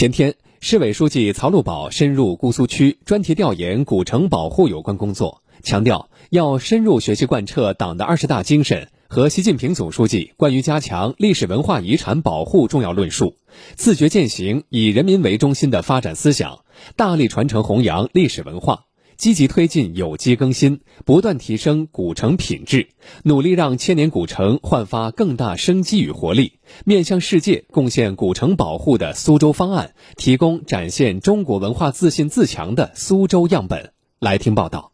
前天，市委书记曹路宝深入姑苏区，专题调研古城保护有关工作，强调要深入学习贯彻党的二十大精神和习近平总书记关于加强历史文化遗产保护重要论述，自觉践行以人民为中心的发展思想，大力传承弘扬历史文化。积极推进有机更新，不断提升古城品质，努力让千年古城焕发更大生机与活力，面向世界贡献古城保护的苏州方案，提供展现中国文化自信自强的苏州样本。来听报道。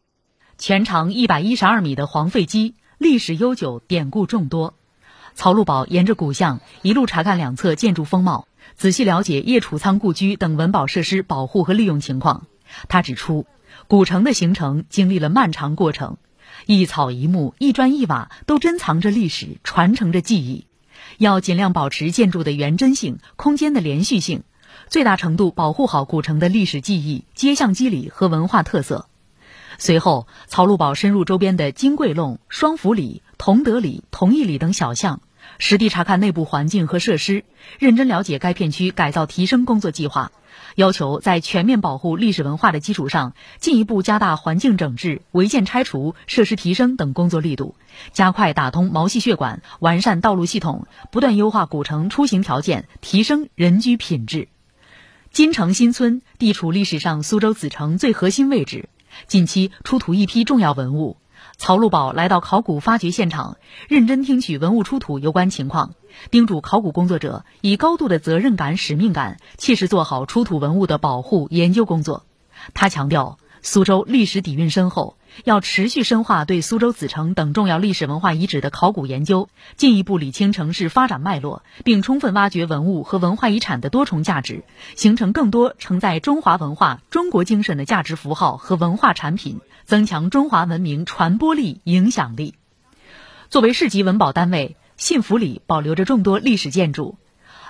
全长一百一十二米的黄废基，历史悠久，典故众多。曹路宝沿着古巷一路查看两侧建筑风貌，仔细了解叶楚仓故居等文保设施保护和利用情况。他指出。古城的形成经历了漫长过程，一草一木、一砖一瓦都珍藏着历史，传承着记忆。要尽量保持建筑的原真性、空间的连续性，最大程度保护好古城的历史记忆、街巷肌理和文化特色。随后，曹路宝深入周边的金桂弄、双福里、同德里、同义里等小巷，实地查看内部环境和设施，认真了解该片区改造提升工作计划。要求在全面保护历史文化的基础上，进一步加大环境整治、违建拆除、设施提升等工作力度，加快打通毛细血管，完善道路系统，不断优化古城出行条件，提升人居品质。金城新村地处历史上苏州子城最核心位置，近期出土一批重要文物。曹路宝来到考古发掘现场，认真听取文物出土有关情况，叮嘱考古工作者以高度的责任感、使命感，切实做好出土文物的保护研究工作。他强调，苏州历史底蕴深厚，要持续深化对苏州子城等重要历史文化遗址的考古研究，进一步理清城市发展脉络，并充分挖掘文物和文化遗产的多重价值，形成更多承载中华文化、中国精神的价值符号和文化产品。增强中华文明传播力、影响力。作为市级文保单位，信福里保留着众多历史建筑。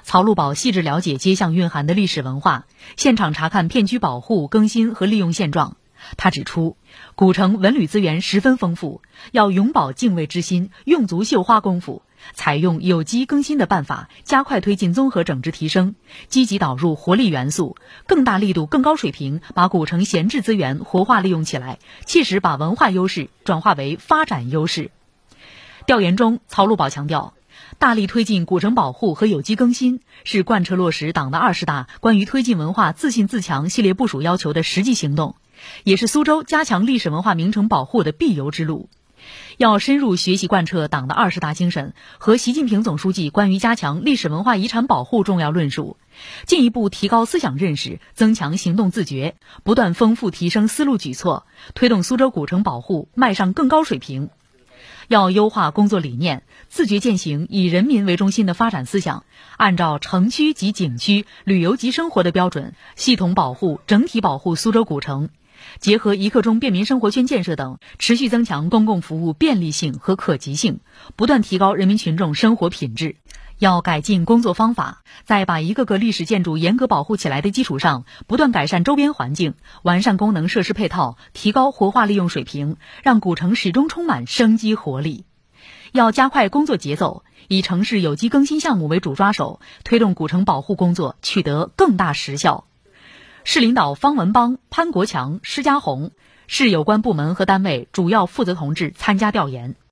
曹路宝细致了解街巷蕴含的历史文化，现场查看片区保护、更新和利用现状。他指出，古城文旅资源十分丰富，要永葆敬畏之心，用足绣花功夫。采用有机更新的办法，加快推进综合整治提升，积极导入活力元素，更大力度、更高水平把古城闲置资源活化利用起来，切实把文化优势转化为发展优势。调研中，曹路宝强调，大力推进古城保护和有机更新，是贯彻落实党的二十大关于推进文化自信自强系列部署要求的实际行动，也是苏州加强历史文化名城保护的必由之路。要深入学习贯彻党的二十大精神和习近平总书记关于加强历史文化遗产保护重要论述，进一步提高思想认识，增强行动自觉，不断丰富提升思路举措，推动苏州古城保护迈上更高水平。要优化工作理念，自觉践行以人民为中心的发展思想，按照城区及景区、旅游及生活的标准，系统保护、整体保护苏州古城。结合一刻钟便民生活圈建设等，持续增强公共服务便利性和可及性，不断提高人民群众生活品质。要改进工作方法，在把一个个历史建筑严格保护起来的基础上，不断改善周边环境，完善功能设施配套，提高活化利用水平，让古城始终充满生机活力。要加快工作节奏，以城市有机更新项目为主抓手，推动古城保护工作取得更大实效。市领导方文邦、潘国强、施家红，市有关部门和单位主要负责同志参加调研。